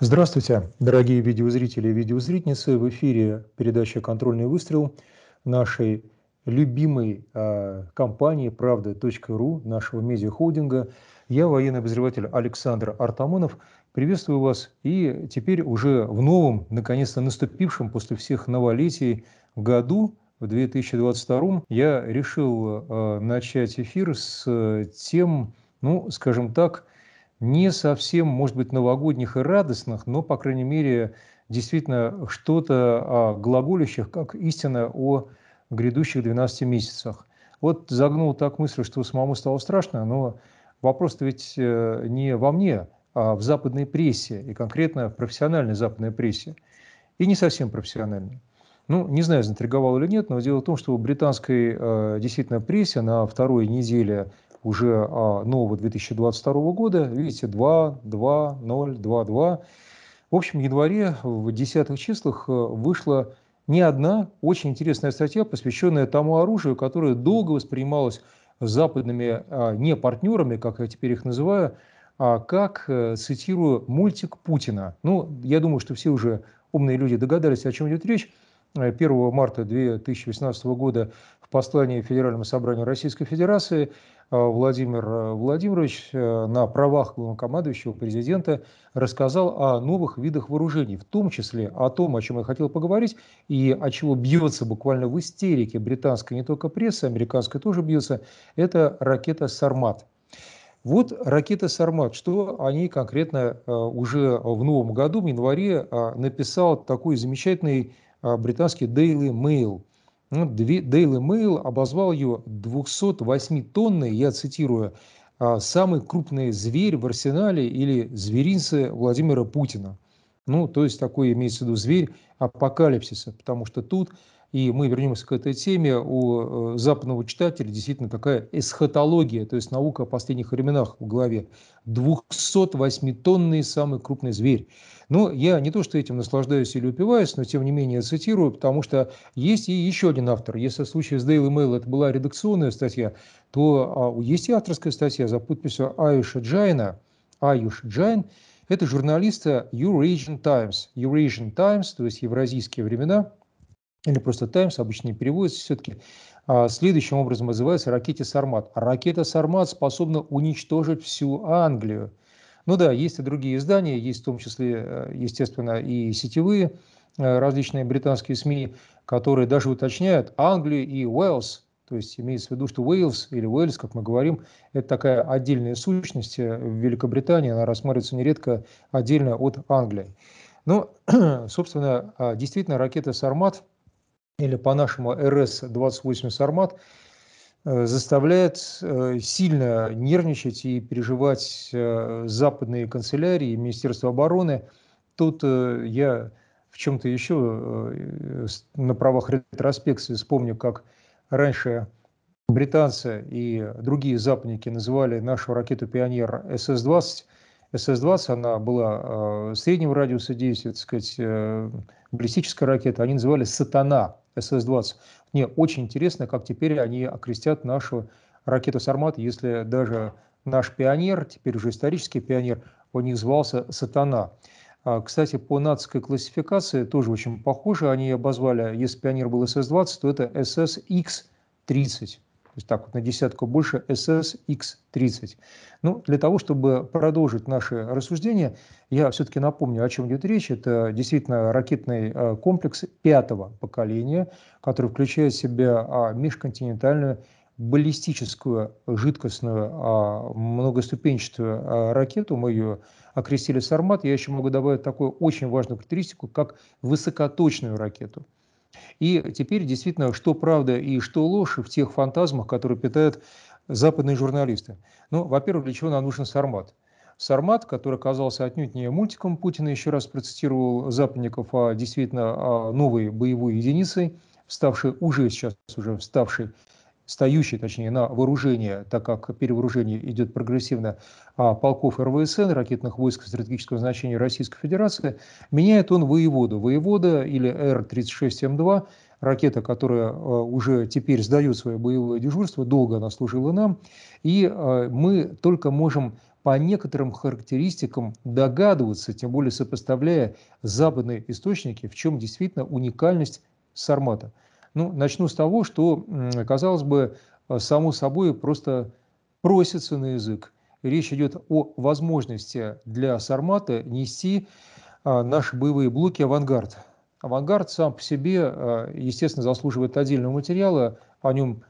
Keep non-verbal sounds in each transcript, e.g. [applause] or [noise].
Здравствуйте, дорогие видеозрители и видеозрительницы. В эфире передача «Контрольный выстрел» нашей любимой э, компании «Правда.ру», нашего медиахолдинга. Я военный обозреватель Александр Артамонов. Приветствую вас. И теперь уже в новом, наконец-то наступившем после всех новолетий году, в 2022 я решил э, начать эфир с тем, ну, скажем так, не совсем, может быть, новогодних и радостных, но, по крайней мере, действительно что-то о глаголющих, как истина о грядущих 12 месяцах. Вот загнул так мысль, что самому стало страшно, но вопрос-то ведь э, не во мне, а в западной прессе, и конкретно в профессиональной западной прессе, и не совсем профессиональной. Ну, не знаю, заинтриговал или нет, но дело в том, что в британской э, действительно прессе на второй неделе уже а, нового 2022 года. Видите, 2, 2, 0, 2, 2. В общем, в январе в десятых числах э, вышла не одна очень интересная статья, посвященная тому оружию, которое долго воспринималось западными а, не партнерами, как я теперь их называю, а как, э, цитирую, мультик Путина. Ну, я думаю, что все уже умные люди догадались, о чем идет речь. 1 э, марта 2018 года в послании Федеральному собранию Российской Федерации Владимир э, Владимирович э, на правах главнокомандующего президента рассказал о новых видах вооружений, в том числе о том, о чем я хотел поговорить, и о чего бьется буквально в истерике британская не только пресса, американская тоже бьется, это ракета «Сармат». Вот ракета «Сармат», что они конкретно уже в новом году, в январе, написал такой замечательный британский Daily Mail – ну, Daily Mail обозвал ее 208-тонной, я цитирую, «А, самый крупный зверь в арсенале или зверинце Владимира Путина. Ну, то есть такой имеется в виду зверь апокалипсиса, потому что тут и мы вернемся к этой теме, у э, западного читателя действительно такая эсхатология, то есть наука о последних временах в голове. 208-тонный самый крупный зверь. Но я не то, что этим наслаждаюсь или упиваюсь, но тем не менее цитирую, потому что есть и еще один автор. Если в случае с Daily Mail это была редакционная статья, то а, есть и авторская статья за подписью Аюша Джайна. Аюш Джайн – это журналиста Eurasian Times. Eurasian Times, то есть евразийские времена – или просто Таймс, обычно не переводится все-таки, а, следующим образом называется ракете «Сармат». Ракета «Сармат» способна уничтожить всю Англию. Ну да, есть и другие издания, есть в том числе, э, естественно, и сетевые э, различные британские СМИ, которые даже уточняют Англию и Уэльс, то есть имеется в виду, что Уэльс или Уэльс, как мы говорим, это такая отдельная сущность э, в Великобритании, она рассматривается нередко отдельно от Англии. Ну, [clears throat] собственно, а, действительно, ракета «Сармат» или по-нашему РС-28 «Сармат» э, заставляет э, сильно нервничать и переживать западные канцелярии и Министерство обороны. Тут я в чем-то еще на правах ретроспекции вспомню, как раньше британцы и другие западники называли нашу ракету «Пионер» СС-20. СС-20, она была среднего радиуса действия, так сказать, баллистическая ракета, они называли «Сатана». СС-20. Мне очень интересно, как теперь они окрестят нашу ракету «Сармат», если даже наш пионер, теперь уже исторический пионер, у них звался «Сатана». А, кстати, по нацистской классификации тоже очень похоже. Они обозвали, если пионер был СС-20, то это ССХ-30 то есть так вот на десятку больше SSX-30. Ну, для того, чтобы продолжить наши рассуждения, я все-таки напомню, о чем идет речь. Это действительно ракетный э, комплекс пятого поколения, который включает в себя а, межконтинентальную баллистическую жидкостную а, многоступенчатую а, ракету, мы ее окрестили «Сармат». Я еще могу добавить такую очень важную характеристику, как высокоточную ракету. И теперь действительно, что правда и что ложь в тех фантазмах, которые питают западные журналисты. Ну, во-первых, для чего нам нужен Сармат? Сармат, который оказался отнюдь не мультиком Путина, еще раз процитировал западников, а действительно а новой боевой единицей, ставшей уже сейчас, уже вставшей стоящий, точнее, на вооружение, так как перевооружение идет прогрессивно, а полков РВСН, ракетных войск стратегического значения Российской Федерации, меняет он воеводу. Воевода или Р-36М2, ракета, которая э, уже теперь сдает свое боевое дежурство, долго она служила нам, и э, мы только можем по некоторым характеристикам догадываться, тем более сопоставляя западные источники, в чем действительно уникальность Сармата. Ну, начну с того, что, казалось бы, само собой просто просится на язык. Речь идет о возможности для Сармата нести а, наши боевые блоки «Авангард». «Авангард» сам по себе, а, естественно, заслуживает отдельного материала. О нем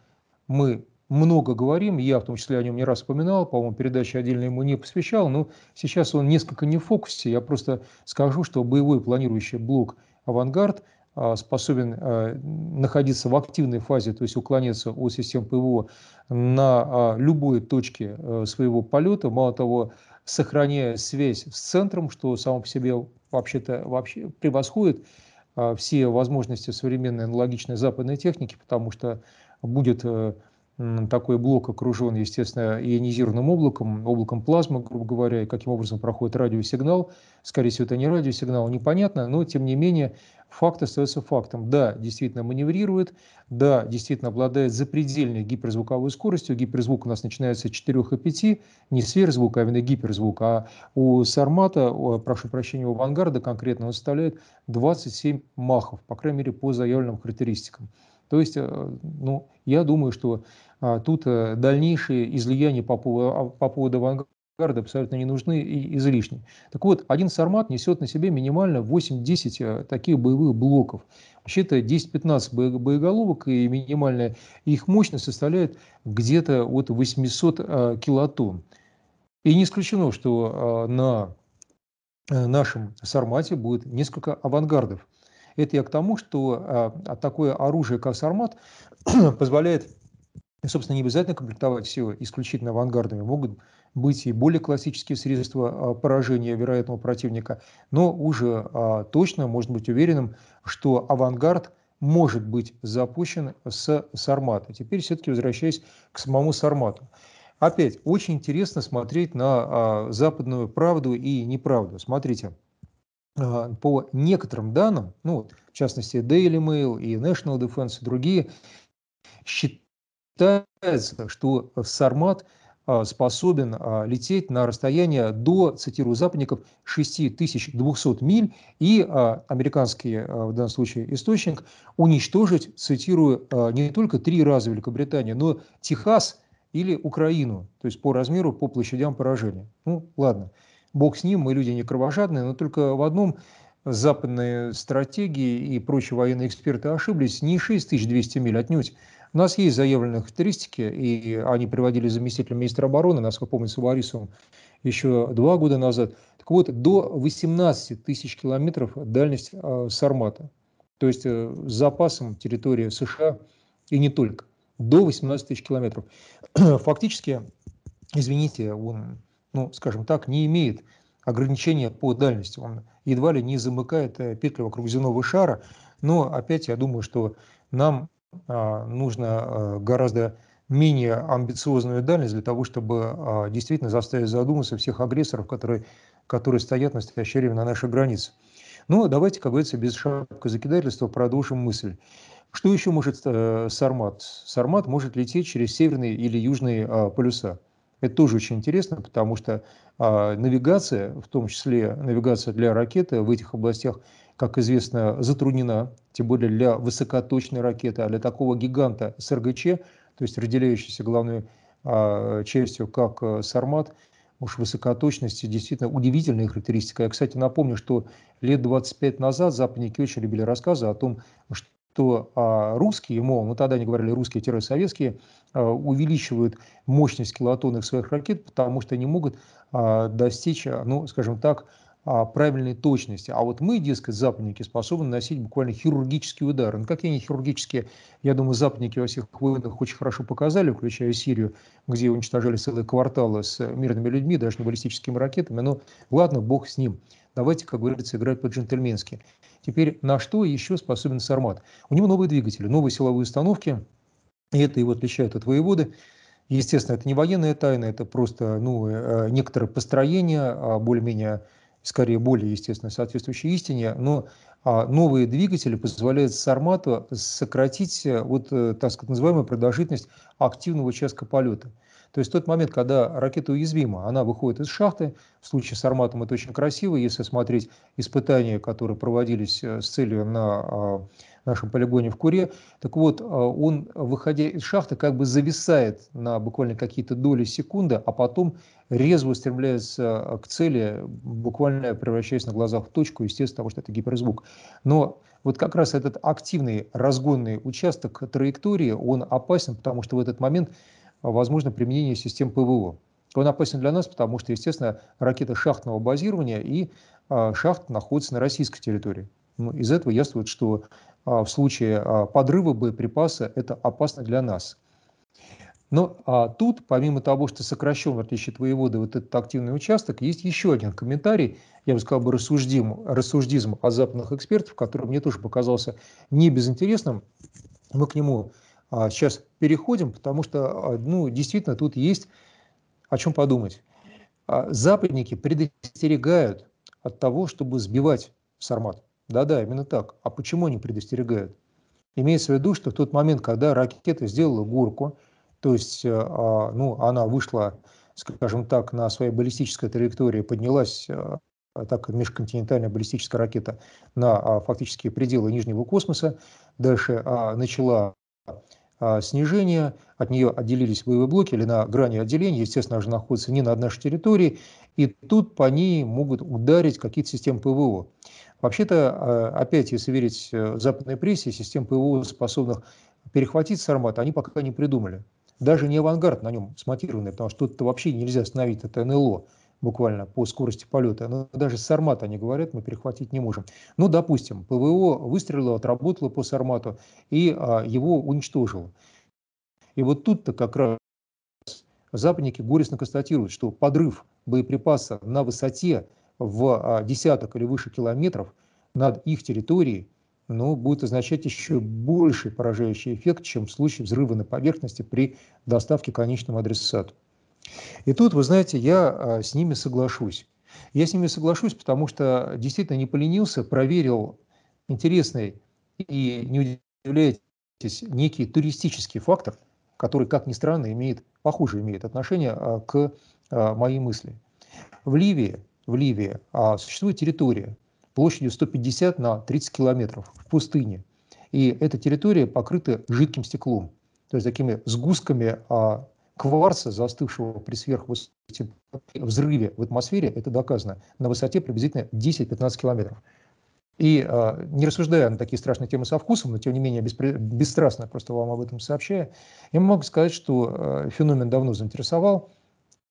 мы много говорим, я в том числе о нем не раз вспоминал, по-моему, передачи отдельно ему не посвящал, но сейчас он несколько не в фокусе. Я просто скажу, что боевой планирующий блок «Авангард» способен а, находиться в активной фазе, то есть уклоняться от систем ПВО на а, любой точке э, своего полета, мало того, сохраняя связь с центром, что само по себе вообще-то вообще превосходит все возможности современной аналогичной западной техники, потому что будет э, такой блок окружен, естественно, ионизированным облаком, облаком плазмы, грубо говоря, и каким образом проходит радиосигнал. Скорее всего, это не радиосигнал, непонятно, но, тем не менее, факт остается фактом. Да, действительно маневрирует, да, действительно обладает запредельной гиперзвуковой скоростью. Гиперзвук у нас начинается с 4,5, не сверхзвук, а именно гиперзвук. А у Сармата, прошу прощения, у Авангарда конкретно он составляет 27 махов, по крайней мере, по заявленным характеристикам. То есть, э, ну, я думаю, что а, тут э, дальнейшие излияния по поводу, а, по поводу авангарда абсолютно не нужны и излишни. Так вот, один сармат несет на себе минимально 8-10 э, таких боевых блоков. Вообще-то 10-15 боеголовок и минимальная их мощность составляет где-то от 800 килотонн. И не исключено, что на нашем сармате будет несколько авангардов. Это я к тому, что а, такое оружие, как Сармат, [clears throat] позволяет, собственно, не обязательно комплектовать все исключительно авангардами. Могут быть и более классические средства а, поражения вероятного противника, но уже а, точно можно быть уверенным, что авангард может быть запущен с Сармата. Теперь все-таки возвращаясь к самому Сармату. Опять, очень интересно смотреть на а, западную правду и неправду. Смотрите, а, по некоторым данным, ну, в частности, Daily Mail и National Defense и другие, считается, что Сармат а, способен а, лететь на расстояние до, цитирую западников, 6200 миль, и американский, в данном случае, источник уничтожить, цитирую, не только три раза Великобританию, но Техас или Украину, то есть по размеру, по площадям поражения. Ну, ладно. Бог с ним, мы люди не кровожадные, но только в одном западные стратегии и прочие военные эксперты ошиблись, не 6200 миль отнюдь. У нас есть заявленные характеристики, и они приводили заместителя министра обороны, насколько помню, с Борисовым, еще два года назад. Так вот, до 18 тысяч километров дальность э, Сармата. То есть э, с запасом территории США и не только. До 18 тысяч километров. [clears throat] Фактически, извините, он ну, скажем так, не имеет ограничения по дальности. Он едва ли не замыкает э, петлю вокруг земного шара. Но опять я думаю, что нам а, нужно а, гораздо менее амбициозную дальность для того, чтобы а, действительно заставить задуматься всех агрессоров, которые, которые стоят в настоящее время на нашей границе. Ну, давайте, как говорится, без шапка закидательства продолжим мысль. Что еще может э, Сармат? Сармат может лететь через северные или южные полюса. Это тоже очень интересно, потому что а, навигация, в том числе навигация для ракеты в этих областях, как известно, затруднена, тем более для высокоточной ракеты, а для такого гиганта СРГЧ, то есть разделяющейся главной а, частью, как а, Сармат, уж высокоточности действительно удивительная характеристика. Я, кстати, напомню, что лет 25 назад западники очень любили рассказы о том, что то а, русские, мол, ну тогда они говорили русские-советские, а, увеличивают мощность килотонных своих ракет, потому что они могут а, достичь, ну, скажем так, правильной точности. А вот мы, дескать, западники, способны наносить буквально хирургические удары. Ну, какие они хирургические, я думаю, западники во всех войнах очень хорошо показали, включая Сирию, где уничтожали целые кварталы с мирными людьми, даже не баллистическими ракетами. Но ладно, бог с ним. Давайте, как говорится, играть по-джентльменски. Теперь на что еще способен Сармат? У него новые двигатели, новые силовые установки, и это его отличает от воеводы. Естественно, это не военная тайна, это просто ну, э, некоторое построение, а более-менее, скорее более, естественно, соответствующей истине, но а новые двигатели позволяют Сармату сократить э, вот, э, так называемую продолжительность активного участка полета. То есть тот момент, когда ракета уязвима, она выходит из шахты. В случае с Арматом это очень красиво. Если смотреть испытания, которые проводились э, с целью на а, нашем полигоне в Куре, так вот, а, он, выходя из шахты, как бы зависает на буквально какие-то доли секунды, а потом резво устремляется а, к цели, буквально превращаясь на глазах в точку, естественно, потому что это гиперзвук. Но вот как раз этот активный разгонный участок траектории, он опасен, потому что в этот момент возможно применение систем ПВО. Он опасен для нас, потому что, естественно, ракета шахтного базирования и а, шахт находится на российской территории. Ну, из этого яствует, что а, в случае а, подрыва боеприпаса это опасно для нас. Но а тут, помимо того, что сокращен, в отличие от воеводы, вот этот активный участок, есть еще один комментарий, я бы сказал бы рассуждим, рассуждизм о западных экспертов, который мне тоже показался не безинтересным. Мы к нему а, сейчас переходим, потому что, а, ну, действительно, тут есть о чем подумать. А, западники предостерегают от того, чтобы сбивать Сармат. Да-да, именно так. А почему они предостерегают? Имеется в виду, что в тот момент, когда ракета сделала горку, то есть ну, она вышла, скажем так, на своей баллистической траектории, поднялась так межконтинентальная баллистическая ракета на фактически пределы нижнего космоса, дальше начала а, снижения, от нее отделились боевые блоки или на грани отделения, естественно, она же находится не над нашей территорией, и тут по ней могут ударить какие-то системы ПВО. Вообще-то, а, опять, если верить э, западной прессе, систем ПВО, способных перехватить Сармат, они пока не придумали. Даже не авангард на нем смонтированный, потому что тут вообще нельзя остановить, это НЛО буквально по скорости полета. Но даже с Сармата они говорят, мы перехватить не можем. Ну, допустим, ПВО выстрелило, отработало по Сармату и а, его уничтожило. И вот тут-то как раз западники горестно констатируют, что подрыв боеприпаса на высоте в а, десяток или выше километров над их территорией ну, будет означать еще больший поражающий эффект, чем в случае взрыва на поверхности при доставке конечному адресату. И тут, вы знаете, я а, с ними соглашусь. Я с ними соглашусь, потому что действительно не поленился, проверил интересный и, не удивляйтесь, некий туристический фактор, который, как ни странно, имеет, похоже имеет отношение а, к моей мысли. В Ливии, в Ливии существует территория площадью 150 на 30 километров в пустыне. И эта территория покрыта жидким стеклом, то есть такими сгустками кварца, застывшего при сверхвысоком взрыве в атмосфере, это доказано, на высоте приблизительно 10-15 километров. И э, не рассуждая на такие страшные темы со вкусом, но тем не менее беспре- бесстрастно просто вам об этом сообщаю, я могу сказать, что э, феномен давно заинтересовал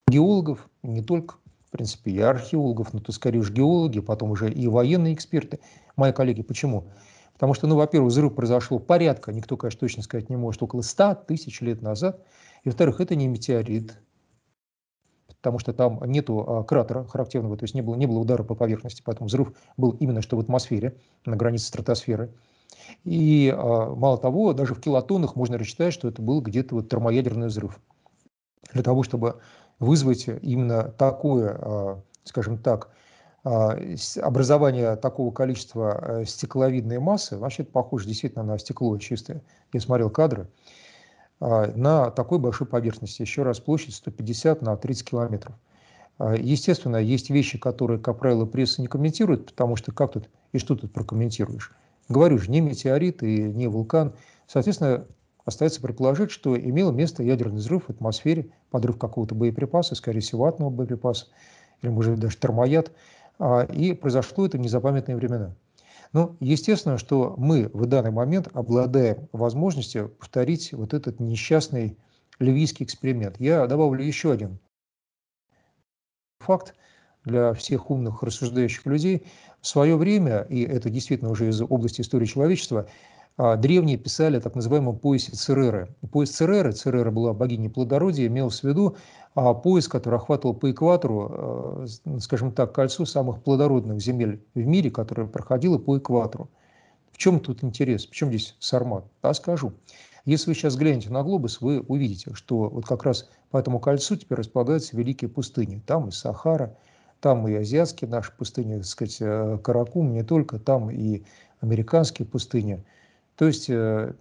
геологов, не только, принципе, и археологов, но то скорее уж геологи, потом уже и военные эксперты, мои коллеги. Почему? Потому что, ну, во-первых, взрыв произошел порядка, никто, конечно, точно сказать не может, около 100 тысяч лет назад – и во-вторых, это не метеорит, потому что там нету а, кратера характерного, то есть не было, не было удара по поверхности, поэтому взрыв был именно что в атмосфере, на границе стратосферы. И а, мало того, даже в килотоннах можно рассчитать, что это был где-то вот термоядерный взрыв. Для того, чтобы вызвать именно такое, а, скажем так, а, образование такого количества э, стекловидной массы, это похоже действительно на стекло чистое. Я смотрел кадры, а, на такой большой поверхности. Еще раз, площадь 150 на 30 километров. Естественно, есть вещи, которые, как правило, пресса не комментирует, потому что как тут и что тут прокомментируешь? Говорю же, не метеорит и не вулкан. Соответственно, остается предположить, что имел место ядерный взрыв в атмосфере, подрыв какого-то боеприпаса, скорее всего, атомного боеприпаса, или, может быть, даже термояд. А, и произошло это в незапамятные времена. Ну, естественно, что мы в данный момент обладаем возможностью повторить вот этот несчастный ливийский эксперимент. Я добавлю еще один факт для всех умных рассуждающих людей. В свое время, и это действительно уже из области истории человечества, древние писали о так называемом поясе Цереры. Пояс Цереры, Церера была богиней плодородия, имел в виду а, пояс, который охватывал по экватору, э, скажем так, кольцо самых плодородных земель в мире, которое проходило по экватору. В чем тут интерес? В чем здесь Сармат? Да, скажу. Если вы сейчас глянете на глобус, вы увидите, что вот как раз по этому кольцу теперь располагаются великие пустыни. Там и Сахара, Там и азиатские наши пустыни, так сказать, э, Каракум, не только, там и американские пустыни. То есть э,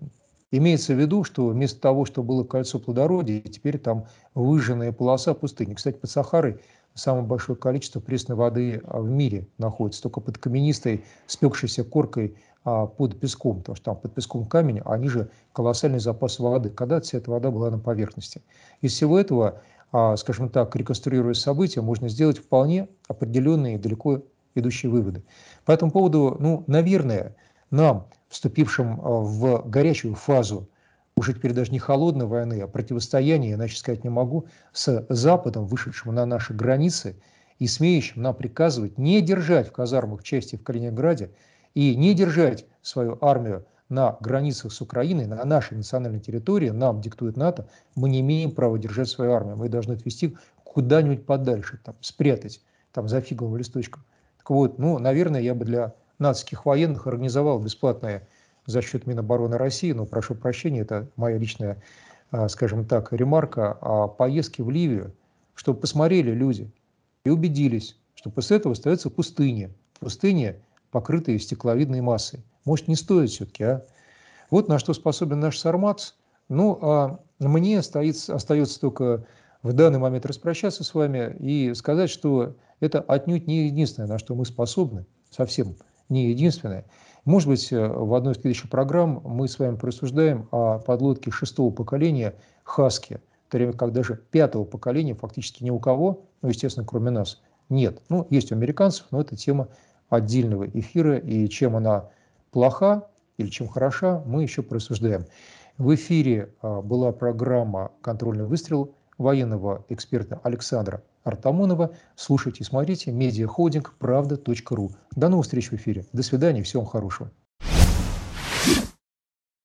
имеется в виду, что вместо того, что было кольцо плодородия, теперь там выжженная полоса пустыни. Кстати, под Сахарой самое большое количество пресной воды а, в мире находится, только под каменистой, спекшейся коркой а, под песком, потому что там под песком камень, а ниже колоссальный запас воды, когда вся эта вода была на поверхности. Из всего этого а, скажем так, реконструируя события, можно сделать вполне определенные далеко идущие выводы. По этому поводу, ну, наверное, нам, вступившим а, в горячую фазу, уже теперь даже не холодной войны, а противостояния, иначе сказать не могу, с Западом, вышедшим на наши границы и смеющим нам приказывать не держать в казармах части в Калининграде и не держать свою армию на границах с Украиной, на нашей национальной территории, нам диктует НАТО, мы не имеем права держать свою армию. Мы должны отвести куда-нибудь подальше, там, спрятать там, за фиговым листочком. Так вот, ну, наверное, я бы для нацистских военных организовал бесплатное за счет Минобороны России, но прошу прощения, это моя личная, а, скажем так, ремарка, о поездке в Ливию, чтобы посмотрели люди и убедились, что после этого остается пустыня. Пустыня, покрытая стекловидной массой. Может, не стоит все-таки, а? Вот на что способен наш Сармац. Ну, а мне остается, остается только в данный момент распрощаться с вами и сказать, что это отнюдь не единственное, на что мы способны, совсем не единственное. Может быть, в одной из следующих программ мы с вами просуждаем о подлодке шестого поколения «Хаски», в то время как даже пятого поколения фактически ни у кого, ну, естественно, кроме нас, нет. Ну, есть у американцев, но это тема отдельного эфира, и чем она плоха или чем хороша, мы еще просуждаем. В эфире а, была программа «Контрольный выстрел» военного эксперта Александра Артамонова. Слушайте смотрите медиахолдинг правда.ру. До новых встреч в эфире. До свидания, всего вам хорошего.